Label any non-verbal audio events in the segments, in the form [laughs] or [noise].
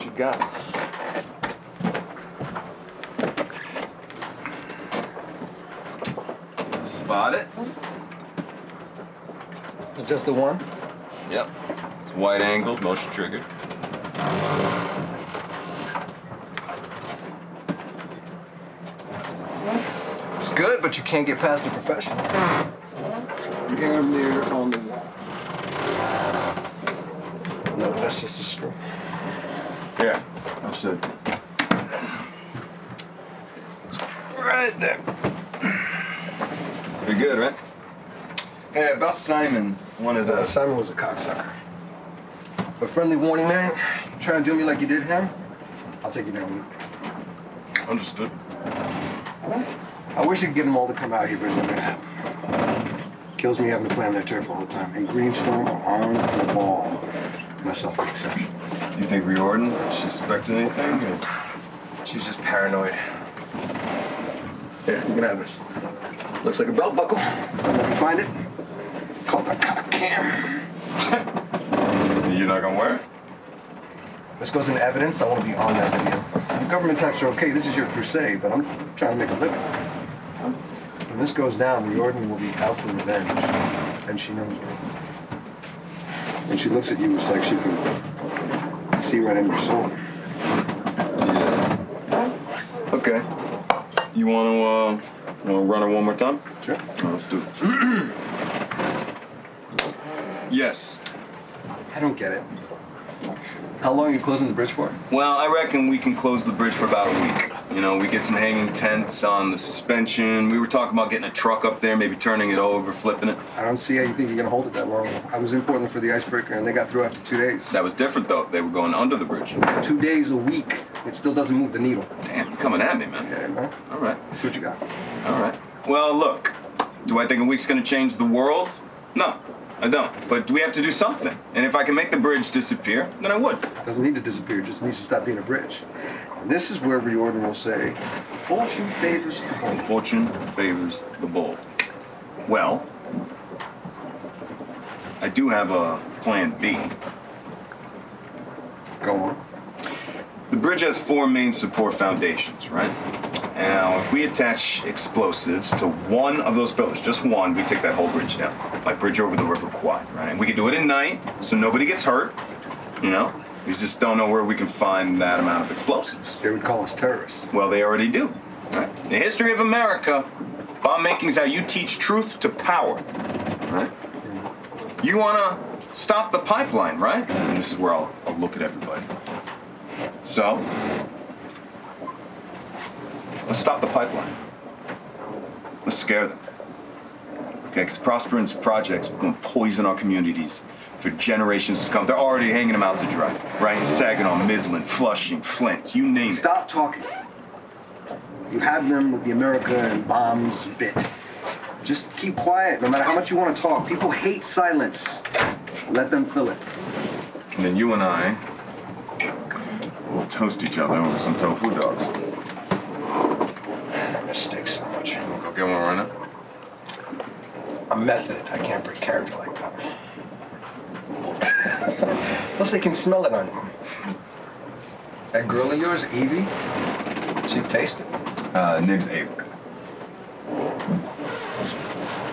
you've got. Spot it? It's just the one? Yep. It's wide angled, motion triggered. It's good, but you can't get past the professional. Here, mirror on the wall. No, that's just a screw. Here, I'll show. Right there. Pretty good, right? Hey, about Simon wanted Uh, to. Simon was a cocksucker. But friendly warning, man. You try to do me like you did him, I'll take you down with me. Understood. I wish I could get them all to come out here, but it's not gonna happen. Kills me having to play on their turf all the time. And Greenstorm are on the ball. Myself an exception. You think Riordan suspected anything? She's just paranoid. Here, you can have this. Looks like a belt buckle. If you find it. A cock cam. [laughs] You're not gonna wear it? This goes into evidence. I want to be on that video. The government types are okay. This is your crusade, but I'm trying to make a living. When this goes down, Riordan will be out for revenge, and she knows it. When she looks at you, it's like she can see right in your soul. Yeah. Okay. You wanna, uh, you wanna run it one more time? Sure. Oh, let's do it. [clears throat] yes. I don't get it. How long are you closing the bridge for? Well, I reckon we can close the bridge for about a week. You know, we get some hanging tents on the suspension. We were talking about getting a truck up there, maybe turning it over, flipping it. I don't see how you think you're gonna hold it that long. I was in Portland for the icebreaker, and they got through after two days. That was different, though. They were going under the bridge. Two days a week. It still doesn't move the needle. Damn, you're coming at me, man. Yeah, man. All right. Let's see what you got. All right. Well, look, do I think a week's gonna change the world? No, I don't. But we have to do something. And if I can make the bridge disappear, then I would. It doesn't need to disappear, it just needs to stop being a bridge. This is where Riordan will say, fortune favors the bold. Fortune favors the bold. Well, I do have a plan B. Go on. The bridge has four main support foundations, right? Now, if we attach explosives to one of those pillars, just one, we take that whole bridge down. Like bridge over the River Kwai, right? And we can do it at night, so nobody gets hurt, you know? We just don't know where we can find that amount of explosives. They would call us terrorists. Well, they already do. Right? The history of America, bomb making is how you teach truth to power. Right? You want to stop the pipeline, right? And this is where I'll, I'll look at everybody. So, let's stop the pipeline. Let's scare them. Okay, because Prosperance projects to poison our communities for generations to come. They're already hanging them out to dry, right? Saginaw, Midland, Flushing, Flint, you name it. Stop talking. You had them with the America and bombs bit. Just keep quiet, no matter how much you want to talk. People hate silence. Let them fill it. And then you and I will toast each other over some tofu dogs. Man, I miss steak so much. We'll go get one right now. I'm method. I can't break character like that. Plus, they can smell it on you. That girl of yours, Evie, she'd taste it. Uh, Nib's Avery.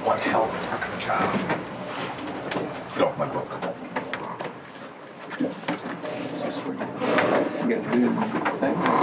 One hell of a work of a job. Get off my book. So sweet. You guys do the thing.